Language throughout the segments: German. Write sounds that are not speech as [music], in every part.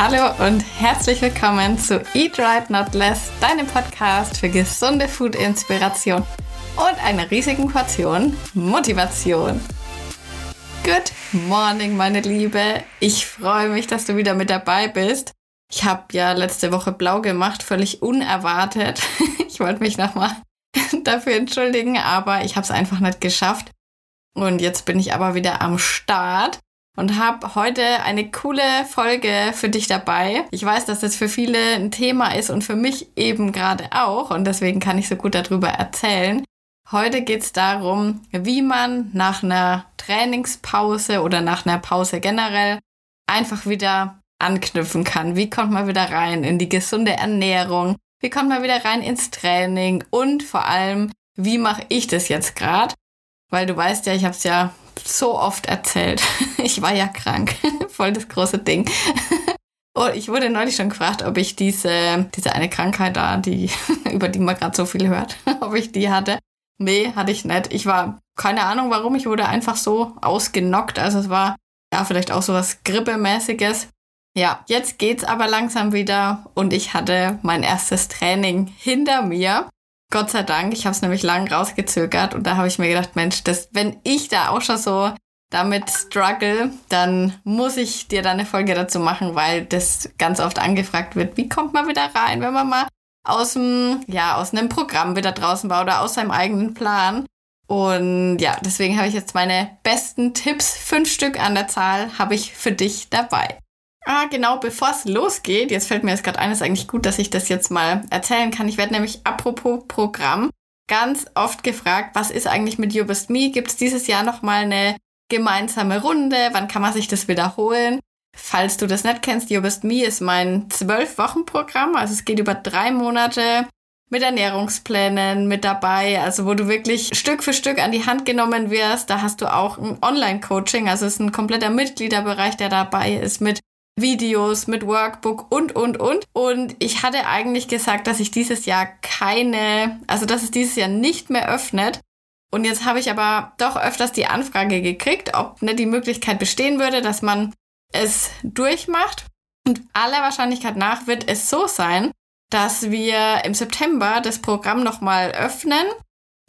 Hallo und herzlich willkommen zu Eat Right Not Less, deinem Podcast für gesunde Food-Inspiration und einer riesigen Portion Motivation. Good morning, meine Liebe. Ich freue mich, dass du wieder mit dabei bist. Ich habe ja letzte Woche blau gemacht, völlig unerwartet. [laughs] Ich wollte mich nochmal [laughs] dafür entschuldigen, aber ich habe es einfach nicht geschafft. Und jetzt bin ich aber wieder am Start und habe heute eine coole Folge für dich dabei. Ich weiß, dass das für viele ein Thema ist und für mich eben gerade auch und deswegen kann ich so gut darüber erzählen. Heute geht es darum, wie man nach einer Trainingspause oder nach einer Pause generell einfach wieder anknüpfen kann. Wie kommt man wieder rein in die gesunde Ernährung? Wie kommt man wieder rein ins Training? Und vor allem, wie mache ich das jetzt gerade? Weil du weißt ja, ich habe es ja so oft erzählt. [laughs] Ich war ja krank. [laughs] Voll das große Ding. Und [laughs] ich wurde neulich schon gefragt, ob ich diese, diese eine Krankheit da, die, über die man gerade so viel hört, ob ich die hatte. Nee, hatte ich nicht. Ich war, keine Ahnung warum, ich wurde einfach so ausgenockt. Also es war ja vielleicht auch so was Grippemäßiges. Ja, jetzt geht's aber langsam wieder und ich hatte mein erstes Training hinter mir. Gott sei Dank, ich habe es nämlich lang rausgezögert und da habe ich mir gedacht, Mensch, das, wenn ich da auch schon so damit struggle, dann muss ich dir da eine Folge dazu machen, weil das ganz oft angefragt wird, wie kommt man wieder rein, wenn man mal aus dem, ja, aus einem Programm wieder draußen war oder aus seinem eigenen Plan. Und ja, deswegen habe ich jetzt meine besten Tipps, fünf Stück an der Zahl, habe ich für dich dabei. Ah, genau, bevor es losgeht, jetzt fällt mir jetzt gerade ein, ist eigentlich gut, dass ich das jetzt mal erzählen kann. Ich werde nämlich apropos Programm ganz oft gefragt, was ist eigentlich mit You Best Me? Gibt es dieses Jahr nochmal eine gemeinsame Runde? Wann kann man sich das wiederholen? Falls du das nicht kennst, You Best Me ist mein zwölf Wochen Programm. Also es geht über drei Monate mit Ernährungsplänen mit dabei, also wo du wirklich Stück für Stück an die Hand genommen wirst. Da hast du auch ein Online-Coaching, also es ist ein kompletter Mitgliederbereich, der dabei ist mit Videos, mit Workbook und, und, und. Und ich hatte eigentlich gesagt, dass ich dieses Jahr keine, also dass es dieses Jahr nicht mehr öffnet. Und jetzt habe ich aber doch öfters die Anfrage gekriegt, ob nicht die Möglichkeit bestehen würde, dass man es durchmacht. Und aller Wahrscheinlichkeit nach wird es so sein, dass wir im September das Programm nochmal öffnen.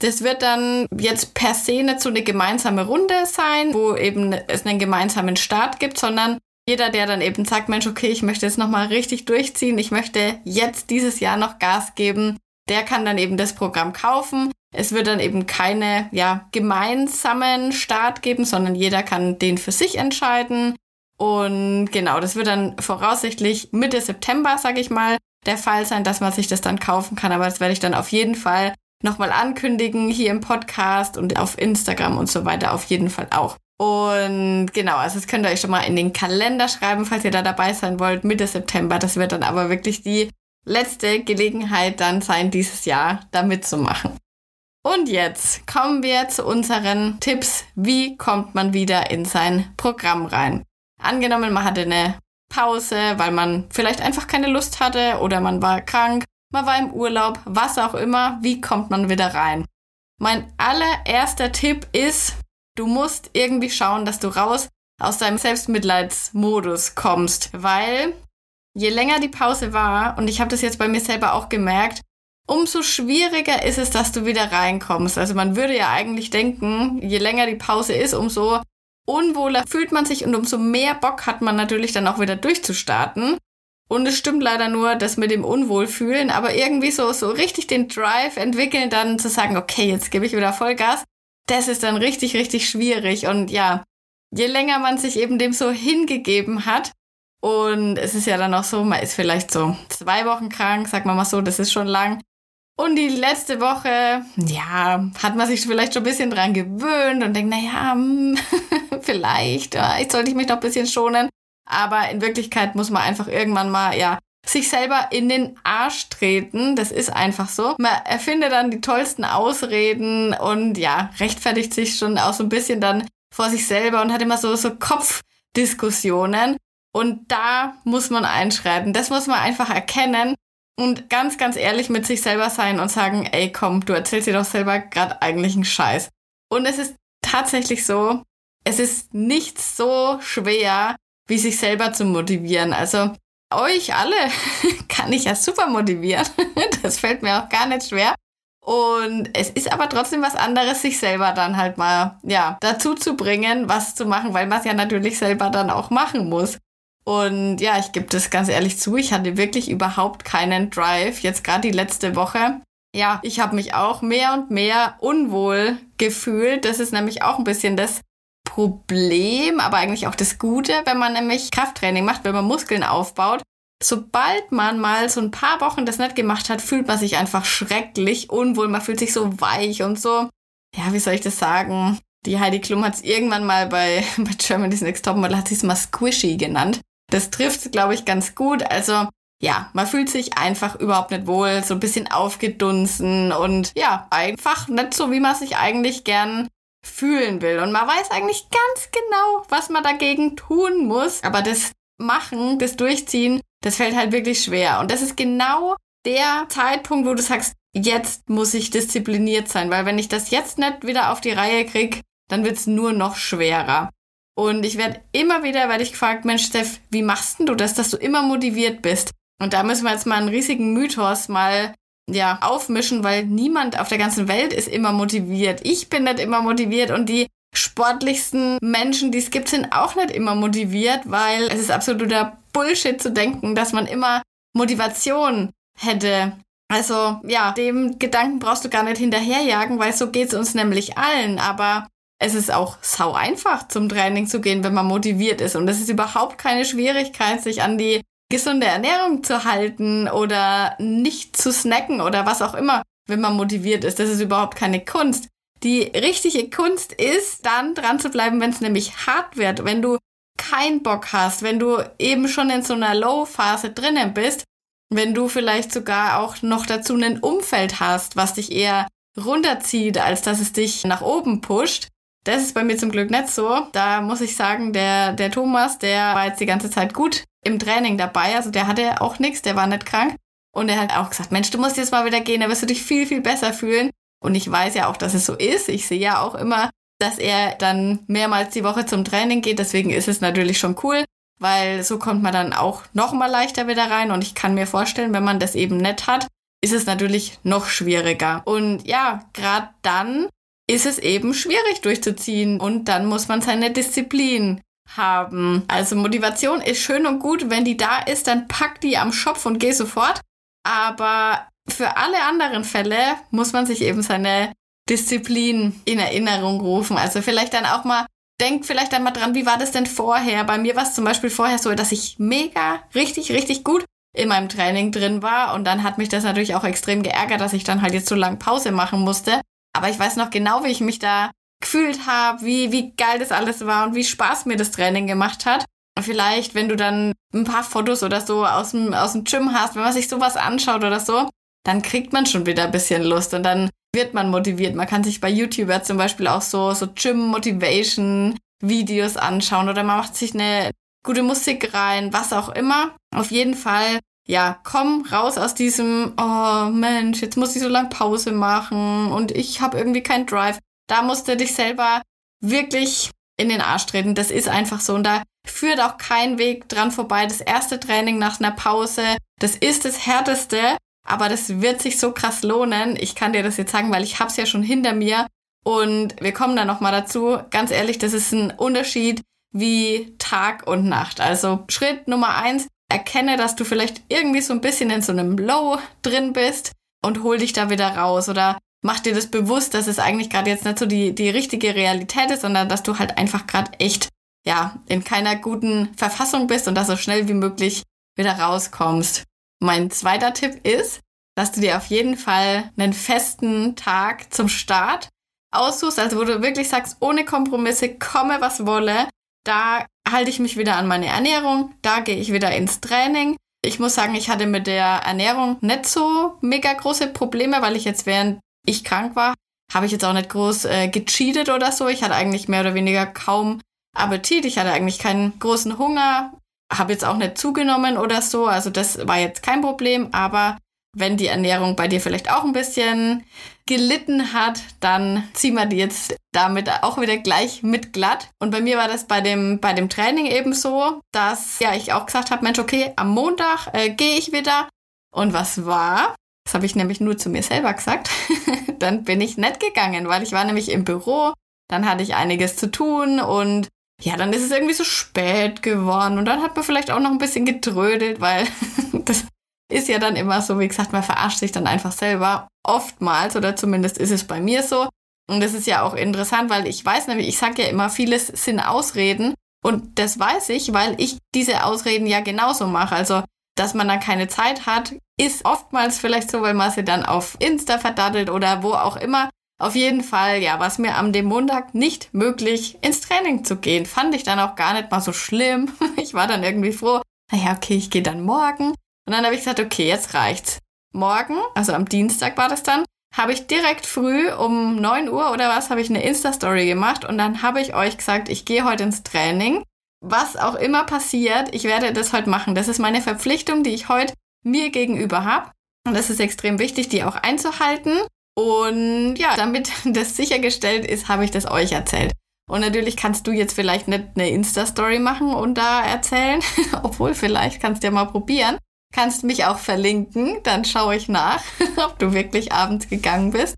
Das wird dann jetzt per se nicht so eine gemeinsame Runde sein, wo eben es einen gemeinsamen Start gibt, sondern jeder, der dann eben sagt, Mensch, okay, ich möchte jetzt nochmal richtig durchziehen, ich möchte jetzt dieses Jahr noch Gas geben, der kann dann eben das Programm kaufen. Es wird dann eben keine ja, gemeinsamen Start geben, sondern jeder kann den für sich entscheiden. Und genau, das wird dann voraussichtlich Mitte September, sage ich mal, der Fall sein, dass man sich das dann kaufen kann. Aber das werde ich dann auf jeden Fall nochmal ankündigen hier im Podcast und auf Instagram und so weiter auf jeden Fall auch. Und genau, also das könnt ihr euch schon mal in den Kalender schreiben, falls ihr da dabei sein wollt, Mitte September. Das wird dann aber wirklich die letzte Gelegenheit dann sein, dieses Jahr da mitzumachen. Und jetzt kommen wir zu unseren Tipps. Wie kommt man wieder in sein Programm rein? Angenommen, man hatte eine Pause, weil man vielleicht einfach keine Lust hatte oder man war krank, man war im Urlaub, was auch immer. Wie kommt man wieder rein? Mein allererster Tipp ist, Du musst irgendwie schauen, dass du raus aus deinem Selbstmitleidsmodus kommst, weil je länger die Pause war, und ich habe das jetzt bei mir selber auch gemerkt, umso schwieriger ist es, dass du wieder reinkommst. Also man würde ja eigentlich denken, je länger die Pause ist, umso unwohler fühlt man sich und umso mehr Bock hat man natürlich dann auch wieder durchzustarten. Und es stimmt leider nur, das mit dem Unwohlfühlen, aber irgendwie so, so richtig den Drive entwickeln, dann zu sagen, okay, jetzt gebe ich wieder Vollgas das ist dann richtig, richtig schwierig. Und ja, je länger man sich eben dem so hingegeben hat, und es ist ja dann auch so, man ist vielleicht so zwei Wochen krank, sagt man mal so, das ist schon lang. Und die letzte Woche, ja, hat man sich vielleicht schon ein bisschen dran gewöhnt und denkt, naja, hm, [laughs] vielleicht, ja, ich sollte mich noch ein bisschen schonen. Aber in Wirklichkeit muss man einfach irgendwann mal, ja, sich selber in den Arsch treten. Das ist einfach so. Man erfindet dann die tollsten Ausreden und ja, rechtfertigt sich schon auch so ein bisschen dann vor sich selber und hat immer so, so Kopfdiskussionen. Und da muss man einschreiten. Das muss man einfach erkennen und ganz, ganz ehrlich mit sich selber sein und sagen, ey, komm, du erzählst dir doch selber gerade eigentlich einen Scheiß. Und es ist tatsächlich so, es ist nicht so schwer, wie sich selber zu motivieren. Also euch alle [laughs] kann ich ja super motivieren. [laughs] Das fällt mir auch gar nicht schwer. Und es ist aber trotzdem was anderes, sich selber dann halt mal, ja, dazu zu bringen, was zu machen, weil man es ja natürlich selber dann auch machen muss. Und ja, ich gebe das ganz ehrlich zu, ich hatte wirklich überhaupt keinen Drive, jetzt gerade die letzte Woche. Ja, ich habe mich auch mehr und mehr unwohl gefühlt. Das ist nämlich auch ein bisschen das Problem, aber eigentlich auch das Gute, wenn man nämlich Krafttraining macht, wenn man Muskeln aufbaut. Sobald man mal so ein paar Wochen das nicht gemacht hat, fühlt man sich einfach schrecklich unwohl. Man fühlt sich so weich und so. Ja, wie soll ich das sagen? Die Heidi Klum hat es irgendwann mal bei, [laughs] bei Germany's Next Topmodel, hat sie es mal Squishy genannt. Das trifft, glaube ich, ganz gut. Also ja, man fühlt sich einfach überhaupt nicht wohl, so ein bisschen aufgedunsen und ja, einfach nicht so, wie man sich eigentlich gern fühlen will. Und man weiß eigentlich ganz genau, was man dagegen tun muss. Aber das Machen, das Durchziehen, das fällt halt wirklich schwer. Und das ist genau der Zeitpunkt, wo du sagst, jetzt muss ich diszipliniert sein, weil wenn ich das jetzt nicht wieder auf die Reihe krieg, dann wird's nur noch schwerer. Und ich werde immer wieder, werde ich gefragt, Mensch, Steff, wie machst denn du das, dass du immer motiviert bist? Und da müssen wir jetzt mal einen riesigen Mythos mal ja, aufmischen, weil niemand auf der ganzen Welt ist immer motiviert. Ich bin nicht immer motiviert und die sportlichsten Menschen, die es gibt, sind auch nicht immer motiviert, weil es ist absoluter Bullshit zu denken, dass man immer Motivation hätte. Also ja, dem Gedanken brauchst du gar nicht hinterherjagen, weil so geht es uns nämlich allen. Aber es ist auch sau einfach zum Training zu gehen, wenn man motiviert ist. Und es ist überhaupt keine Schwierigkeit, sich an die gesunde Ernährung zu halten oder nicht zu snacken oder was auch immer, wenn man motiviert ist. Das ist überhaupt keine Kunst. Die richtige Kunst ist, dann dran zu bleiben, wenn es nämlich hart wird, wenn du keinen Bock hast, wenn du eben schon in so einer Low-Phase drinnen bist, wenn du vielleicht sogar auch noch dazu ein Umfeld hast, was dich eher runterzieht, als dass es dich nach oben pusht. Das ist bei mir zum Glück nicht so. Da muss ich sagen, der, der Thomas, der war jetzt die ganze Zeit gut im Training dabei. Also der hatte auch nichts, der war nicht krank. Und er hat auch gesagt, Mensch, du musst jetzt mal wieder gehen, da wirst du dich viel, viel besser fühlen. Und ich weiß ja auch, dass es so ist. Ich sehe ja auch immer, dass er dann mehrmals die Woche zum Training geht. Deswegen ist es natürlich schon cool, weil so kommt man dann auch noch mal leichter wieder rein. Und ich kann mir vorstellen, wenn man das eben nicht hat, ist es natürlich noch schwieriger. Und ja, gerade dann ist es eben schwierig durchzuziehen. Und dann muss man seine Disziplin haben. Also Motivation ist schön und gut. Wenn die da ist, dann pack die am Schopf und geh sofort. Aber für alle anderen Fälle muss man sich eben seine Disziplin in Erinnerung rufen. Also vielleicht dann auch mal, denkt vielleicht einmal dran, wie war das denn vorher? Bei mir war es zum Beispiel vorher so, dass ich mega, richtig, richtig gut in meinem Training drin war. Und dann hat mich das natürlich auch extrem geärgert, dass ich dann halt jetzt so lange Pause machen musste. Aber ich weiß noch genau, wie ich mich da gefühlt habe, wie, wie geil das alles war und wie Spaß mir das Training gemacht hat. Und vielleicht, wenn du dann ein paar Fotos oder so aus dem, aus dem Gym hast, wenn man sich sowas anschaut oder so, dann kriegt man schon wieder ein bisschen Lust und dann wird man motiviert. Man kann sich bei YouTuber zum Beispiel auch so, so Gym-Motivation-Videos anschauen oder man macht sich eine gute Musik rein, was auch immer. Auf jeden Fall, ja, komm raus aus diesem, oh Mensch, jetzt muss ich so lange Pause machen und ich habe irgendwie keinen Drive. Da musst du dich selber wirklich in den Arsch treten. Das ist einfach so. Und da führt auch kein Weg dran vorbei. Das erste Training nach einer Pause, das ist das härteste aber das wird sich so krass lohnen. Ich kann dir das jetzt sagen, weil ich hab's ja schon hinter mir und wir kommen da noch mal dazu. Ganz ehrlich, das ist ein Unterschied wie Tag und Nacht. Also Schritt Nummer eins, erkenne, dass du vielleicht irgendwie so ein bisschen in so einem Low drin bist und hol dich da wieder raus oder mach dir das bewusst, dass es eigentlich gerade jetzt nicht so die, die richtige Realität ist, sondern dass du halt einfach gerade echt, ja, in keiner guten Verfassung bist und da so schnell wie möglich wieder rauskommst. Mein zweiter Tipp ist, dass du dir auf jeden Fall einen festen Tag zum Start aussuchst, also wo du wirklich sagst, ohne Kompromisse, komme was wolle, da halte ich mich wieder an meine Ernährung, da gehe ich wieder ins Training. Ich muss sagen, ich hatte mit der Ernährung nicht so mega große Probleme, weil ich jetzt während ich krank war, habe ich jetzt auch nicht groß äh, gecheatet oder so. Ich hatte eigentlich mehr oder weniger kaum Appetit. Ich hatte eigentlich keinen großen Hunger habe jetzt auch nicht zugenommen oder so, also das war jetzt kein Problem, aber wenn die Ernährung bei dir vielleicht auch ein bisschen gelitten hat, dann ziehen wir die jetzt damit auch wieder gleich mit glatt. Und bei mir war das bei dem, bei dem Training eben so, dass ja ich auch gesagt habe, Mensch, okay, am Montag äh, gehe ich wieder. Und was war? Das habe ich nämlich nur zu mir selber gesagt. [laughs] dann bin ich nicht gegangen, weil ich war nämlich im Büro, dann hatte ich einiges zu tun und ja, dann ist es irgendwie so spät geworden und dann hat man vielleicht auch noch ein bisschen gedrödelt, weil [laughs] das ist ja dann immer so, wie gesagt, man verarscht sich dann einfach selber. Oftmals, oder zumindest ist es bei mir so. Und das ist ja auch interessant, weil ich weiß nämlich, ich sage ja immer, vieles sind Ausreden. Und das weiß ich, weil ich diese Ausreden ja genauso mache. Also, dass man dann keine Zeit hat, ist oftmals vielleicht so, weil man sie dann auf Insta verdattelt oder wo auch immer. Auf jeden Fall, ja, was mir am dem Montag nicht möglich, ins Training zu gehen, fand ich dann auch gar nicht mal so schlimm. [laughs] Ich war dann irgendwie froh, naja, okay, ich gehe dann morgen. Und dann habe ich gesagt, okay, jetzt reicht's. Morgen, also am Dienstag war das dann, habe ich direkt früh um 9 Uhr oder was, habe ich eine Insta-Story gemacht und dann habe ich euch gesagt, ich gehe heute ins Training. Was auch immer passiert, ich werde das heute machen. Das ist meine Verpflichtung, die ich heute mir gegenüber habe. Und das ist extrem wichtig, die auch einzuhalten. Und ja, damit [laughs] das sichergestellt ist, habe ich das euch erzählt. Und natürlich kannst du jetzt vielleicht nicht eine Insta-Story machen und da erzählen, [laughs] obwohl vielleicht kannst du ja mal probieren kannst mich auch verlinken, dann schaue ich nach, [laughs] ob du wirklich abends gegangen bist.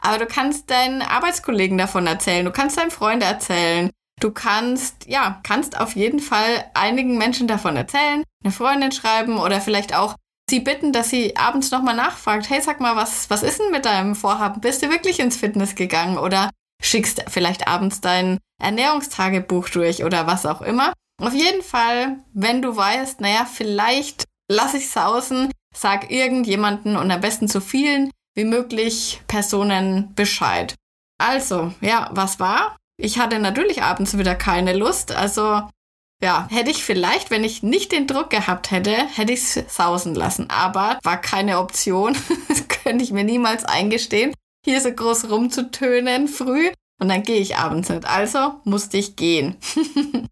Aber du kannst deinen Arbeitskollegen davon erzählen, du kannst deinen Freunden erzählen, du kannst, ja, kannst auf jeden Fall einigen Menschen davon erzählen, eine Freundin schreiben oder vielleicht auch sie bitten, dass sie abends nochmal nachfragt, hey, sag mal, was, was ist denn mit deinem Vorhaben? Bist du wirklich ins Fitness gegangen oder schickst vielleicht abends dein Ernährungstagebuch durch oder was auch immer. Auf jeden Fall, wenn du weißt, naja, vielleicht lass ich sausen, sag irgendjemanden und am besten zu vielen wie möglich Personen Bescheid. Also, ja, was war? Ich hatte natürlich abends wieder keine Lust. Also, ja, hätte ich vielleicht, wenn ich nicht den Druck gehabt hätte, hätte ich es sausen lassen. Aber war keine Option. [laughs] das könnte ich mir niemals eingestehen, hier so groß rumzutönen früh. Und dann gehe ich abends nicht. Also musste ich gehen. [laughs]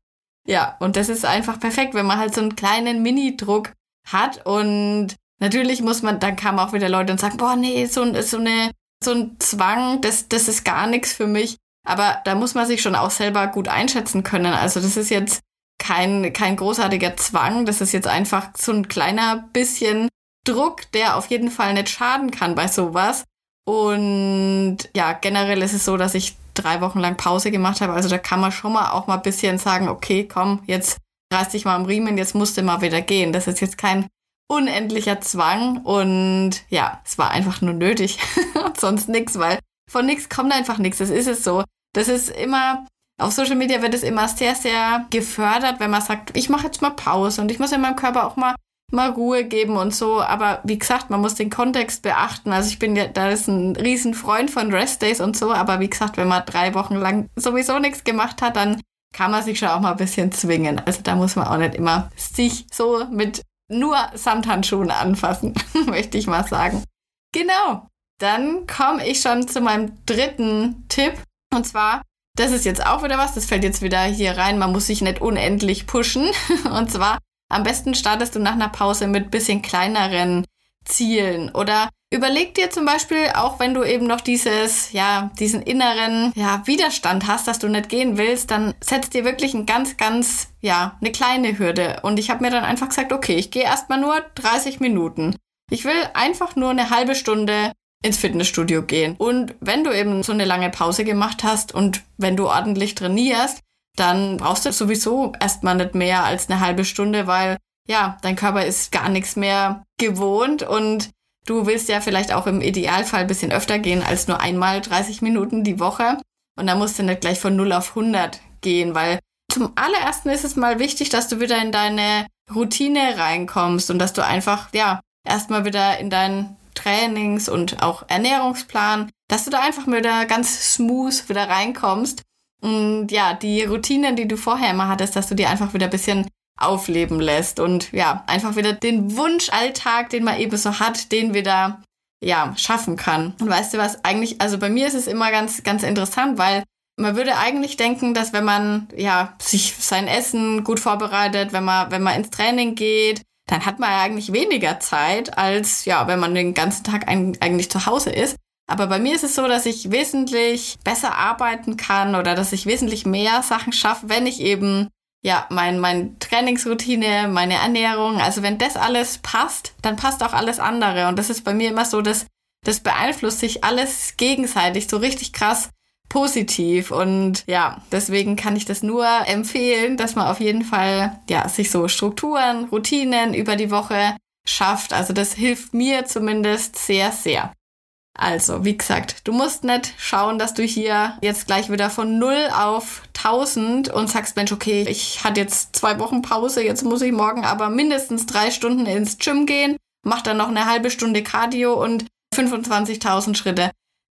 ja, und das ist einfach perfekt, wenn man halt so einen kleinen Mini-Druck hat. Und natürlich muss man, dann kamen auch wieder Leute und sagen, boah, nee, so, so, eine, so ein Zwang, das, das ist gar nichts für mich. Aber da muss man sich schon auch selber gut einschätzen können. Also das ist jetzt kein, kein großartiger Zwang. Das ist jetzt einfach so ein kleiner bisschen Druck, der auf jeden Fall nicht schaden kann bei sowas. Und ja, generell ist es so, dass ich drei Wochen lang Pause gemacht habe. Also da kann man schon mal auch mal ein bisschen sagen, okay, komm, jetzt reiß dich mal am Riemen, jetzt musst du mal wieder gehen. Das ist jetzt kein unendlicher Zwang und ja, es war einfach nur nötig [laughs] und sonst nichts, weil von nichts kommt einfach nichts. Das ist es so. Das ist immer, auf Social Media wird es immer sehr, sehr gefördert, wenn man sagt, ich mache jetzt mal Pause und ich muss in meinem Körper auch mal mal Ruhe geben und so. Aber wie gesagt, man muss den Kontext beachten. Also ich bin ja, da ist ein riesen Freund von Rest Days und so. Aber wie gesagt, wenn man drei Wochen lang sowieso nichts gemacht hat, dann kann man sich schon auch mal ein bisschen zwingen. Also da muss man auch nicht immer sich so mit nur Samthandschuhen anfassen, [laughs] möchte ich mal sagen. Genau. Dann komme ich schon zu meinem dritten Tipp. Und zwar, das ist jetzt auch wieder was, das fällt jetzt wieder hier rein, man muss sich nicht unendlich pushen. [laughs] Und zwar, am besten startest du nach einer Pause mit bisschen kleineren Zielen oder Überleg dir zum Beispiel, auch wenn du eben noch dieses, ja, diesen inneren, ja, Widerstand hast, dass du nicht gehen willst, dann setz dir wirklich ein ganz, ganz, ja, eine kleine Hürde. Und ich habe mir dann einfach gesagt, okay, ich gehe erstmal nur 30 Minuten. Ich will einfach nur eine halbe Stunde ins Fitnessstudio gehen. Und wenn du eben so eine lange Pause gemacht hast und wenn du ordentlich trainierst, dann brauchst du sowieso erstmal nicht mehr als eine halbe Stunde, weil ja, dein Körper ist gar nichts mehr gewohnt und Du willst ja vielleicht auch im Idealfall ein bisschen öfter gehen als nur einmal 30 Minuten die Woche. Und da musst du nicht gleich von 0 auf 100 gehen, weil zum allerersten ist es mal wichtig, dass du wieder in deine Routine reinkommst und dass du einfach, ja, erstmal wieder in deinen Trainings- und auch Ernährungsplan, dass du da einfach wieder ganz smooth wieder reinkommst. Und ja, die Routinen, die du vorher immer hattest, dass du die einfach wieder ein bisschen aufleben lässt und ja, einfach wieder den Wunschalltag, den man eben so hat, den wieder ja, schaffen kann. Und weißt du was, eigentlich, also bei mir ist es immer ganz, ganz interessant, weil man würde eigentlich denken, dass wenn man ja sich sein Essen gut vorbereitet, wenn man wenn man ins Training geht, dann hat man ja eigentlich weniger Zeit, als ja, wenn man den ganzen Tag eigentlich zu Hause ist. Aber bei mir ist es so, dass ich wesentlich besser arbeiten kann oder dass ich wesentlich mehr Sachen schaffe, wenn ich eben ja, mein, mein Trainingsroutine, meine Ernährung, also wenn das alles passt, dann passt auch alles andere. Und das ist bei mir immer so, dass das beeinflusst sich alles gegenseitig so richtig krass positiv. Und ja, deswegen kann ich das nur empfehlen, dass man auf jeden Fall, ja, sich so Strukturen, Routinen über die Woche schafft. Also das hilft mir zumindest sehr, sehr. Also, wie gesagt, du musst nicht schauen, dass du hier jetzt gleich wieder von 0 auf 1000 und sagst, Mensch, okay, ich hatte jetzt zwei Wochen Pause, jetzt muss ich morgen aber mindestens drei Stunden ins Gym gehen, mach dann noch eine halbe Stunde Cardio und 25.000 Schritte.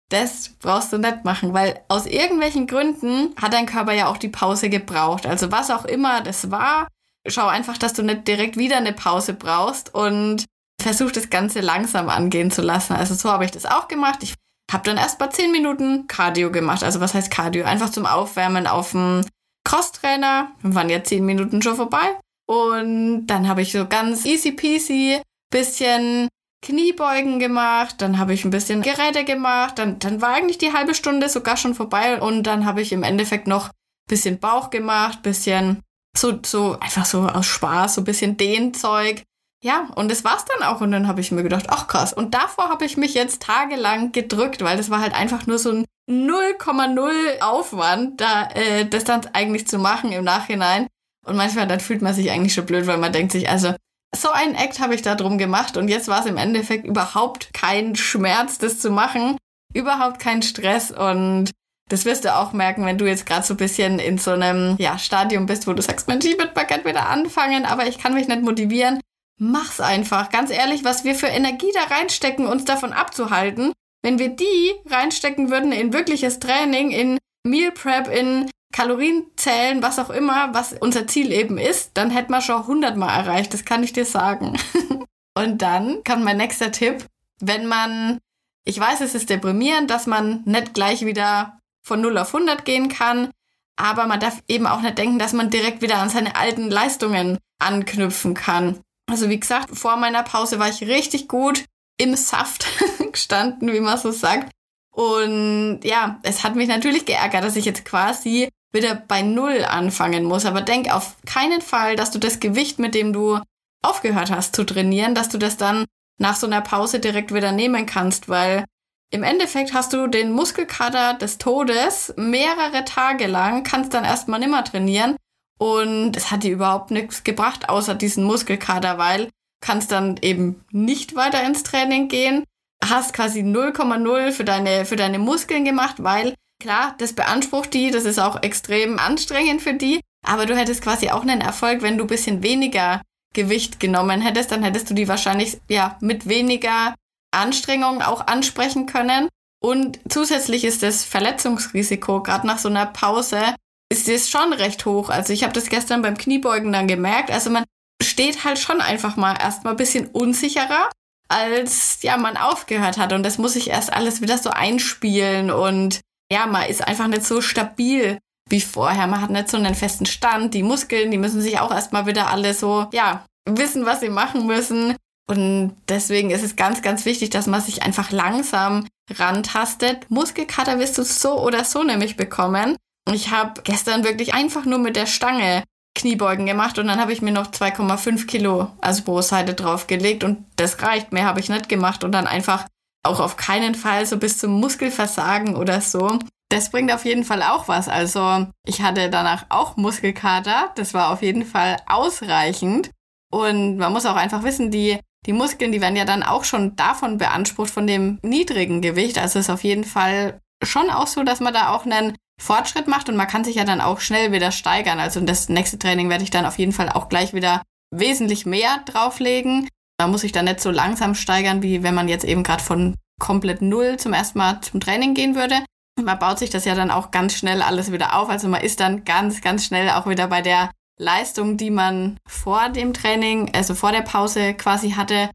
Das brauchst du nicht machen, weil aus irgendwelchen Gründen hat dein Körper ja auch die Pause gebraucht. Also was auch immer das war, schau einfach, dass du nicht direkt wieder eine Pause brauchst und versuche das Ganze langsam angehen zu lassen. Also so habe ich das auch gemacht. Ich habe dann erst mal zehn Minuten Cardio gemacht. Also was heißt Cardio? Einfach zum Aufwärmen auf dem Crosstrainer. Dann waren ja zehn Minuten schon vorbei. Und dann habe ich so ganz easy peasy bisschen Kniebeugen gemacht, dann habe ich ein bisschen Geräte gemacht, dann, dann war eigentlich die halbe Stunde sogar schon vorbei und dann habe ich im Endeffekt noch bisschen Bauch gemacht, bisschen so, so einfach so aus Spaß, so bisschen Dehnzeug, ja, und das war's dann auch. Und dann habe ich mir gedacht, ach krass. Und davor habe ich mich jetzt tagelang gedrückt, weil das war halt einfach nur so ein 0,0 Aufwand, da äh, das dann eigentlich zu machen im Nachhinein. Und manchmal dann fühlt man sich eigentlich schon blöd, weil man denkt sich, also so einen Act habe ich da drum gemacht und jetzt war es im Endeffekt überhaupt kein Schmerz, das zu machen, überhaupt kein Stress und das wirst du auch merken, wenn du jetzt gerade so ein bisschen in so einem ja, Stadium bist, wo du sagst, Mensch, ich würde mal gerne wieder anfangen, aber ich kann mich nicht motivieren mach's einfach. Ganz ehrlich, was wir für Energie da reinstecken, uns davon abzuhalten, wenn wir die reinstecken würden in wirkliches Training, in Meal Prep, in Kalorienzählen, was auch immer, was unser Ziel eben ist, dann hätten wir schon hundertmal erreicht. Das kann ich dir sagen. [laughs] Und dann kann mein nächster Tipp, wenn man, ich weiß, es ist deprimierend, dass man nicht gleich wieder von 0 auf 100 gehen kann, aber man darf eben auch nicht denken, dass man direkt wieder an seine alten Leistungen anknüpfen kann. Also wie gesagt, vor meiner Pause war ich richtig gut im Saft [laughs] gestanden, wie man so sagt. Und ja, es hat mich natürlich geärgert, dass ich jetzt quasi wieder bei Null anfangen muss. Aber denk auf keinen Fall, dass du das Gewicht, mit dem du aufgehört hast zu trainieren, dass du das dann nach so einer Pause direkt wieder nehmen kannst, weil im Endeffekt hast du den Muskelkater des Todes mehrere Tage lang, kannst dann erstmal nimmer trainieren und es hat dir überhaupt nichts gebracht, außer diesen Muskelkater, weil kannst dann eben nicht weiter ins Training gehen, hast quasi 0,0 für deine, für deine Muskeln gemacht, weil klar, das beansprucht die, das ist auch extrem anstrengend für die, aber du hättest quasi auch einen Erfolg, wenn du bisschen weniger Gewicht genommen hättest, dann hättest du die wahrscheinlich ja mit weniger Anstrengung auch ansprechen können. Und zusätzlich ist das Verletzungsrisiko gerade nach so einer Pause ist es schon recht hoch. Also ich habe das gestern beim Kniebeugen dann gemerkt. Also man steht halt schon einfach mal erstmal ein bisschen unsicherer, als ja man aufgehört hat. Und das muss ich erst alles wieder so einspielen. Und ja, man ist einfach nicht so stabil wie vorher. Man hat nicht so einen festen Stand. Die Muskeln, die müssen sich auch erstmal wieder alle so, ja, wissen, was sie machen müssen. Und deswegen ist es ganz, ganz wichtig, dass man sich einfach langsam rantastet. Muskelkater wirst du so oder so nämlich bekommen. Ich habe gestern wirklich einfach nur mit der Stange Kniebeugen gemacht und dann habe ich mir noch 2,5 Kilo als Brustseite draufgelegt und das reicht. Mehr habe ich nicht gemacht und dann einfach auch auf keinen Fall so bis zum Muskelversagen oder so. Das bringt auf jeden Fall auch was. Also ich hatte danach auch Muskelkater. Das war auf jeden Fall ausreichend. Und man muss auch einfach wissen, die, die Muskeln, die werden ja dann auch schon davon beansprucht, von dem niedrigen Gewicht. Also ist auf jeden Fall schon auch so, dass man da auch einen Fortschritt macht und man kann sich ja dann auch schnell wieder steigern. Also das nächste Training werde ich dann auf jeden Fall auch gleich wieder wesentlich mehr drauflegen. Man muss sich dann nicht so langsam steigern, wie wenn man jetzt eben gerade von komplett null zum ersten Mal zum Training gehen würde. Man baut sich das ja dann auch ganz schnell alles wieder auf. Also man ist dann ganz, ganz schnell auch wieder bei der Leistung, die man vor dem Training, also vor der Pause quasi hatte.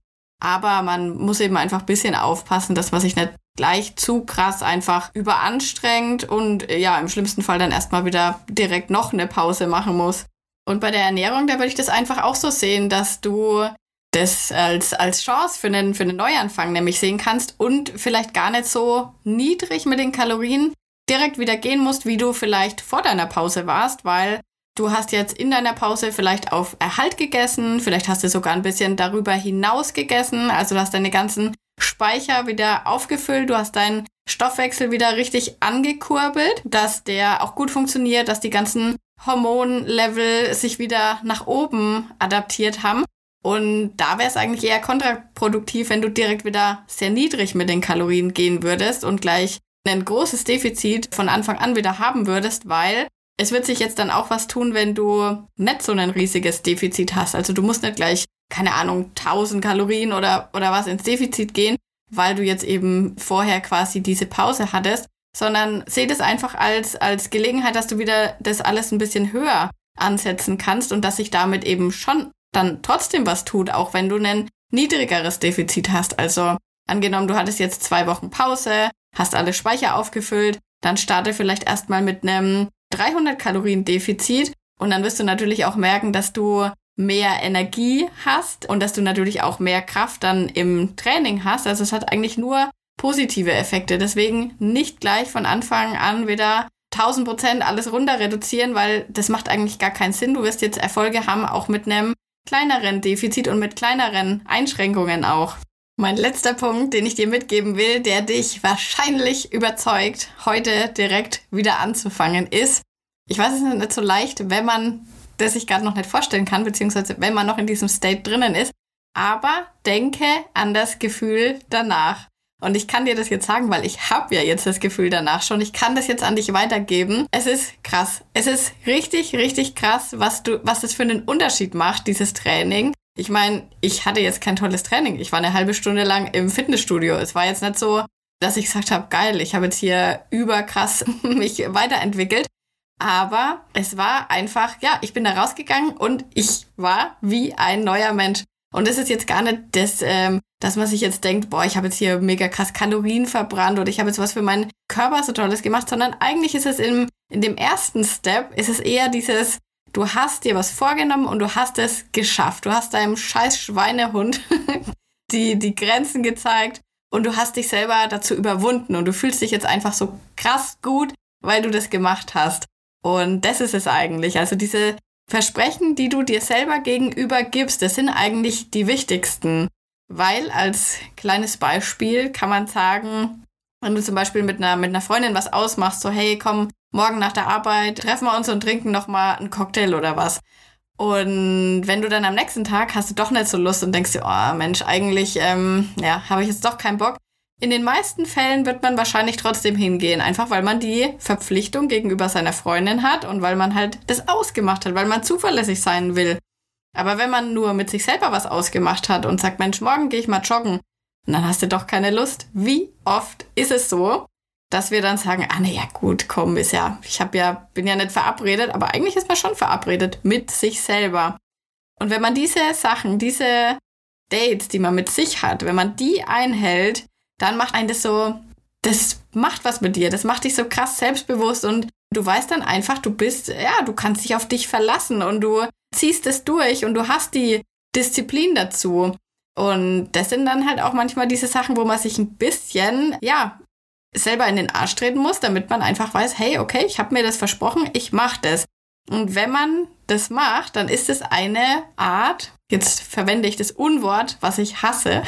Aber man muss eben einfach ein bisschen aufpassen, dass man sich nicht gleich zu krass einfach überanstrengt und ja, im schlimmsten Fall dann erstmal wieder direkt noch eine Pause machen muss. Und bei der Ernährung, da würde ich das einfach auch so sehen, dass du das als, als Chance für einen, für einen Neuanfang nämlich sehen kannst und vielleicht gar nicht so niedrig mit den Kalorien direkt wieder gehen musst, wie du vielleicht vor deiner Pause warst, weil du hast jetzt in deiner Pause vielleicht auf Erhalt gegessen, vielleicht hast du sogar ein bisschen darüber hinaus gegessen, also du hast deine ganzen Speicher wieder aufgefüllt, du hast deinen Stoffwechsel wieder richtig angekurbelt, dass der auch gut funktioniert, dass die ganzen Hormonlevel sich wieder nach oben adaptiert haben. Und da wäre es eigentlich eher kontraproduktiv, wenn du direkt wieder sehr niedrig mit den Kalorien gehen würdest und gleich ein großes Defizit von Anfang an wieder haben würdest, weil es wird sich jetzt dann auch was tun, wenn du nicht so ein riesiges Defizit hast. Also du musst nicht gleich, keine Ahnung, 1000 Kalorien oder, oder was ins Defizit gehen, weil du jetzt eben vorher quasi diese Pause hattest, sondern seh das einfach als, als Gelegenheit, dass du wieder das alles ein bisschen höher ansetzen kannst und dass sich damit eben schon dann trotzdem was tut, auch wenn du ein niedrigeres Defizit hast. Also angenommen, du hattest jetzt zwei Wochen Pause, hast alle Speicher aufgefüllt, dann starte vielleicht erstmal mit einem 300 Kalorien Defizit und dann wirst du natürlich auch merken, dass du mehr Energie hast und dass du natürlich auch mehr Kraft dann im Training hast. Also es hat eigentlich nur positive Effekte. Deswegen nicht gleich von Anfang an wieder 1000 Prozent alles runter reduzieren, weil das macht eigentlich gar keinen Sinn. Du wirst jetzt Erfolge haben, auch mit einem kleineren Defizit und mit kleineren Einschränkungen auch. Mein letzter Punkt, den ich dir mitgeben will, der dich wahrscheinlich überzeugt, heute direkt wieder anzufangen, ist, ich weiß, es ist nicht so leicht, wenn man das sich gerade noch nicht vorstellen kann, beziehungsweise wenn man noch in diesem State drinnen ist. Aber denke an das Gefühl danach. Und ich kann dir das jetzt sagen, weil ich habe ja jetzt das Gefühl danach schon. Ich kann das jetzt an dich weitergeben. Es ist krass. Es ist richtig, richtig krass, was du, was das für einen Unterschied macht, dieses Training. Ich meine, ich hatte jetzt kein tolles Training. Ich war eine halbe Stunde lang im Fitnessstudio. Es war jetzt nicht so, dass ich gesagt habe, geil, ich habe jetzt hier überkrass [laughs] mich weiterentwickelt. Aber es war einfach, ja, ich bin da rausgegangen und ich war wie ein neuer Mensch. Und das ist jetzt gar nicht das, ähm, dass man sich jetzt denkt, boah, ich habe jetzt hier mega krass Kalorien verbrannt oder ich habe jetzt was für meinen Körper so Tolles gemacht, sondern eigentlich ist es im, in dem ersten Step, ist es eher dieses, du hast dir was vorgenommen und du hast es geschafft. Du hast deinem scheiß Schweinehund [laughs] die, die Grenzen gezeigt und du hast dich selber dazu überwunden und du fühlst dich jetzt einfach so krass gut, weil du das gemacht hast. Und das ist es eigentlich. Also diese Versprechen, die du dir selber gegenüber gibst, das sind eigentlich die wichtigsten. Weil als kleines Beispiel kann man sagen, wenn du zum Beispiel mit einer, mit einer Freundin was ausmachst, so hey, komm, morgen nach der Arbeit treffen wir uns und trinken noch mal einen Cocktail oder was. Und wenn du dann am nächsten Tag hast du doch nicht so Lust und denkst dir, oh Mensch, eigentlich, ähm, ja, habe ich jetzt doch keinen Bock, in den meisten Fällen wird man wahrscheinlich trotzdem hingehen, einfach weil man die Verpflichtung gegenüber seiner Freundin hat und weil man halt das ausgemacht hat, weil man zuverlässig sein will. Aber wenn man nur mit sich selber was ausgemacht hat und sagt, Mensch, morgen gehe ich mal joggen, dann hast du doch keine Lust. Wie oft ist es so, dass wir dann sagen, ah, na ja, gut, komm, ist ja, ich habe ja, bin ja nicht verabredet, aber eigentlich ist man schon verabredet mit sich selber. Und wenn man diese Sachen, diese Dates, die man mit sich hat, wenn man die einhält, dann macht einen das so, das macht was mit dir, das macht dich so krass selbstbewusst und du weißt dann einfach, du bist, ja, du kannst dich auf dich verlassen und du ziehst es durch und du hast die Disziplin dazu. Und das sind dann halt auch manchmal diese Sachen, wo man sich ein bisschen, ja, selber in den Arsch treten muss, damit man einfach weiß, hey, okay, ich habe mir das versprochen, ich mache das. Und wenn man das macht, dann ist es eine Art, jetzt verwende ich das Unwort, was ich hasse,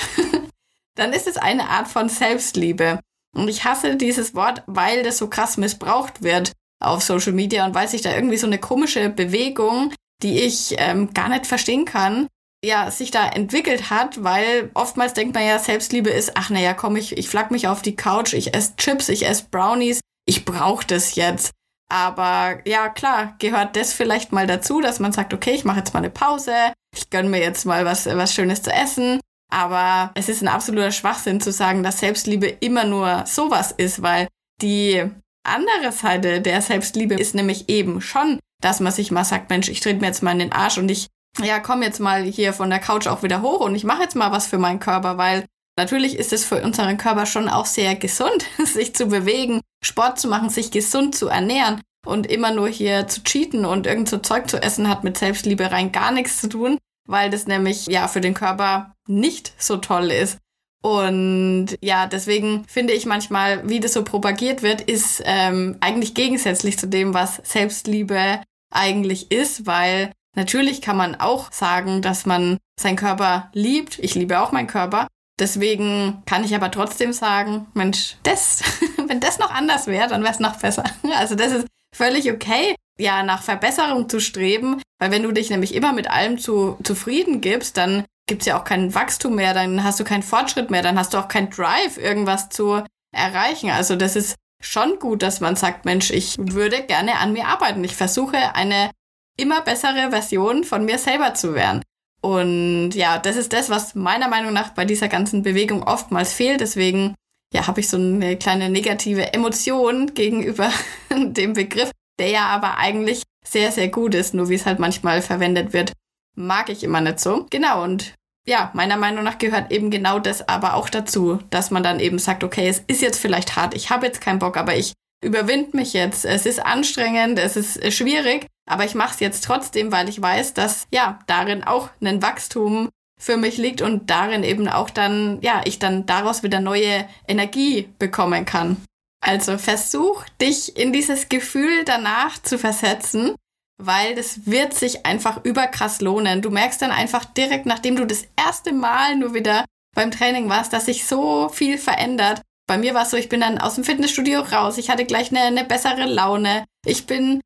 [laughs] dann ist es eine Art von Selbstliebe. Und ich hasse dieses Wort, weil das so krass missbraucht wird auf Social Media und weil sich da irgendwie so eine komische Bewegung, die ich ähm, gar nicht verstehen kann, ja, sich da entwickelt hat, weil oftmals denkt man ja, Selbstliebe ist, ach naja, komm, ich, ich flack mich auf die Couch, ich esse Chips, ich esse Brownies, ich brauche das jetzt. Aber ja, klar, gehört das vielleicht mal dazu, dass man sagt, okay, ich mache jetzt mal eine Pause, ich gönn mir jetzt mal was, was Schönes zu essen aber es ist ein absoluter Schwachsinn zu sagen, dass Selbstliebe immer nur sowas ist, weil die andere Seite der Selbstliebe ist nämlich eben schon, dass man sich mal sagt, Mensch, ich trete mir jetzt mal in den Arsch und ich, ja, komm jetzt mal hier von der Couch auch wieder hoch und ich mache jetzt mal was für meinen Körper, weil natürlich ist es für unseren Körper schon auch sehr gesund, [laughs] sich zu bewegen, Sport zu machen, sich gesund zu ernähren und immer nur hier zu cheaten und irgend so Zeug zu essen hat mit Selbstliebe rein gar nichts zu tun. weil das nämlich ja für den Körper nicht so toll ist. Und ja, deswegen finde ich manchmal, wie das so propagiert wird, ist ähm, eigentlich gegensätzlich zu dem, was Selbstliebe eigentlich ist, weil natürlich kann man auch sagen, dass man seinen Körper liebt. Ich liebe auch meinen Körper. Deswegen kann ich aber trotzdem sagen, Mensch, das, [laughs] wenn das noch anders wäre, dann wäre es noch besser. [laughs] Also das ist völlig okay, ja, nach Verbesserung zu streben, weil wenn du dich nämlich immer mit allem zu, zufrieden gibst, dann gibt es ja auch kein Wachstum mehr, dann hast du keinen Fortschritt mehr, dann hast du auch keinen Drive, irgendwas zu erreichen. Also das ist schon gut, dass man sagt, Mensch, ich würde gerne an mir arbeiten. Ich versuche eine immer bessere Version von mir selber zu werden. Und ja, das ist das, was meiner Meinung nach bei dieser ganzen Bewegung oftmals fehlt. Deswegen ja, habe ich so eine kleine negative Emotion [laughs] gegenüber [laughs] dem Begriff, der ja aber eigentlich sehr, sehr gut ist, nur wie es halt manchmal verwendet wird, mag ich immer nicht so. Genau, und ja, meiner Meinung nach gehört eben genau das aber auch dazu, dass man dann eben sagt, okay, es ist jetzt vielleicht hart, ich habe jetzt keinen Bock, aber ich überwinde mich jetzt. Es ist anstrengend, es ist schwierig, aber ich mache es jetzt trotzdem, weil ich weiß, dass ja darin auch ein Wachstum für mich liegt und darin eben auch dann, ja, ich dann daraus wieder neue Energie bekommen kann. Also versuch dich in dieses Gefühl danach zu versetzen, weil das wird sich einfach überkrass lohnen. Du merkst dann einfach direkt, nachdem du das erste Mal nur wieder beim Training warst, dass sich so viel verändert. Bei mir war es so, ich bin dann aus dem Fitnessstudio raus, ich hatte gleich eine, eine bessere Laune, ich bin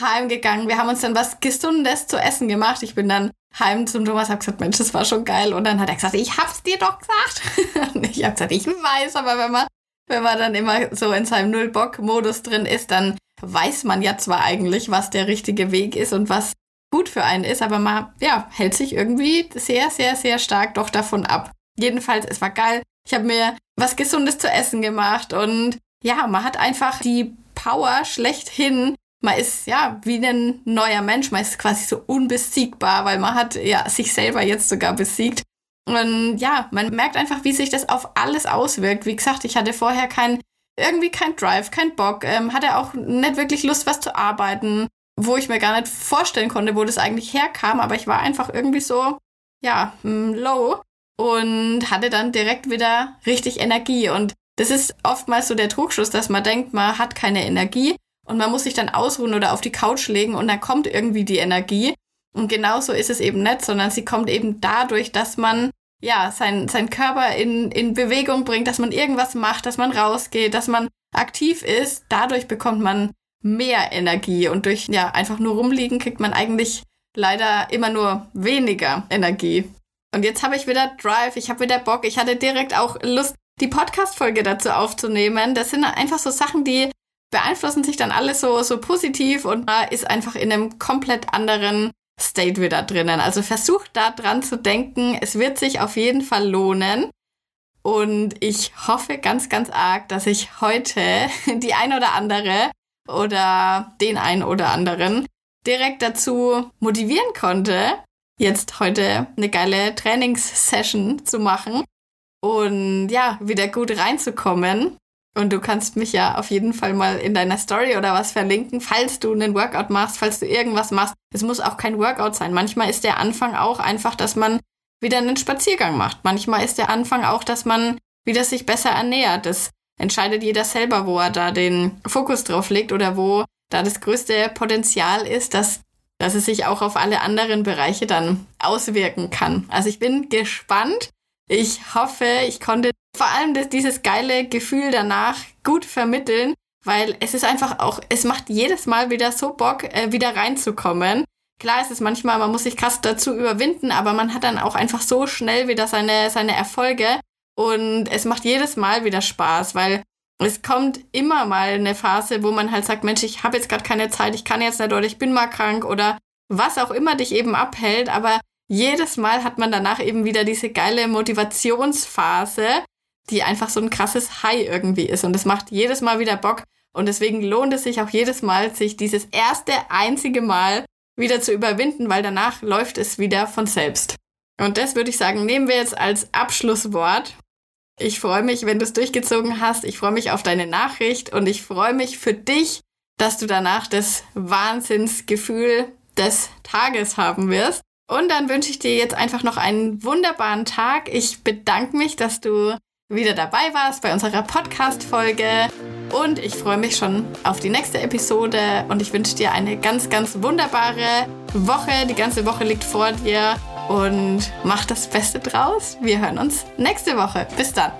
heimgegangen, wir haben uns dann was Gesundes zu essen gemacht. Ich bin dann heim zum Thomas, hab gesagt, Mensch, das war schon geil. Und dann hat er gesagt, ich hab's dir doch gesagt. [laughs] Ich hab gesagt, ich weiß, aber wenn man, wenn man dann immer so in seinem Null-Bock-Modus drin ist, dann weiß man ja zwar eigentlich, was der richtige Weg ist und was gut für einen ist, aber man, ja, hält sich irgendwie sehr, sehr, sehr stark doch davon ab. Jedenfalls, es war geil. Ich habe mir was Gesundes zu essen gemacht und ja, man hat einfach die Power schlechthin. Man ist ja wie ein neuer Mensch. Man ist quasi so unbesiegbar, weil man hat ja sich selber jetzt sogar besiegt. Und ja, man merkt einfach, wie sich das auf alles auswirkt. Wie gesagt, ich hatte vorher kein, irgendwie kein Drive, kein Bock, ähm, hatte auch nicht wirklich Lust, was zu arbeiten, wo ich mir gar nicht vorstellen konnte, wo das eigentlich herkam. Aber ich war einfach irgendwie so, ja, mm, low und hatte dann direkt wieder richtig Energie. Und das ist oftmals so der Trugschluss, dass man denkt, man hat keine Energie und man muss sich dann ausruhen oder auf die Couch legen und dann kommt irgendwie die Energie. Und genauso ist es eben nicht, sondern sie kommt eben dadurch, dass man ja sein, sein Körper in, in Bewegung bringt, dass man irgendwas macht, dass man rausgeht, dass man aktiv ist. Dadurch bekommt man mehr Energie und durch ja einfach nur rumliegen kriegt man eigentlich leider immer nur weniger Energie. Und jetzt habe ich wieder Drive, ich habe wieder Bock, ich hatte direkt auch Lust, die Podcast-Folge dazu aufzunehmen. Das sind einfach so Sachen, die beeinflussen sich dann alles so, so positiv und man ist einfach in einem komplett anderen State wieder drinnen. Also versucht da dran zu denken. Es wird sich auf jeden Fall lohnen. Und ich hoffe ganz, ganz arg, dass ich heute [laughs] die ein oder andere oder den ein oder anderen direkt dazu motivieren konnte, jetzt heute eine geile Trainingssession zu machen und ja, wieder gut reinzukommen. Und du kannst mich ja auf jeden Fall mal in deiner Story oder was verlinken, falls du einen Workout machst, falls du irgendwas machst. Es muss auch kein Workout sein. Manchmal ist der Anfang auch einfach, dass man wieder einen Spaziergang macht. Manchmal ist der Anfang auch, dass man wieder sich besser ernährt. Das entscheidet jeder selber, wo er da den Fokus drauf legt oder wo da das größte Potenzial ist, dass, dass es sich auch auf alle anderen Bereiche dann auswirken kann. Also ich bin gespannt. Ich hoffe, ich konnte vor allem dieses geile Gefühl danach gut vermitteln, weil es ist einfach auch, es macht jedes Mal wieder so Bock, äh, wieder reinzukommen. Klar ist es manchmal, man muss sich krass dazu überwinden, aber man hat dann auch einfach so schnell wieder seine, seine Erfolge und es macht jedes Mal wieder Spaß, weil es kommt immer mal eine Phase, wo man halt sagt, Mensch, ich habe jetzt gerade keine Zeit, ich kann jetzt nicht oder ich bin mal krank oder was auch immer dich eben abhält, aber jedes Mal hat man danach eben wieder diese geile Motivationsphase, die einfach so ein krasses High irgendwie ist. Und es macht jedes Mal wieder Bock. Und deswegen lohnt es sich auch jedes Mal, sich dieses erste, einzige Mal wieder zu überwinden, weil danach läuft es wieder von selbst. Und das würde ich sagen, nehmen wir jetzt als Abschlusswort. Ich freue mich, wenn du es durchgezogen hast. Ich freue mich auf deine Nachricht und ich freue mich für dich, dass du danach das Wahnsinnsgefühl des Tages haben wirst. Und dann wünsche ich dir jetzt einfach noch einen wunderbaren Tag. Ich bedanke mich, dass du wieder dabei warst bei unserer Podcast-Folge. Und ich freue mich schon auf die nächste Episode. Und ich wünsche dir eine ganz, ganz wunderbare Woche. Die ganze Woche liegt vor dir. Und mach das Beste draus. Wir hören uns nächste Woche. Bis dann.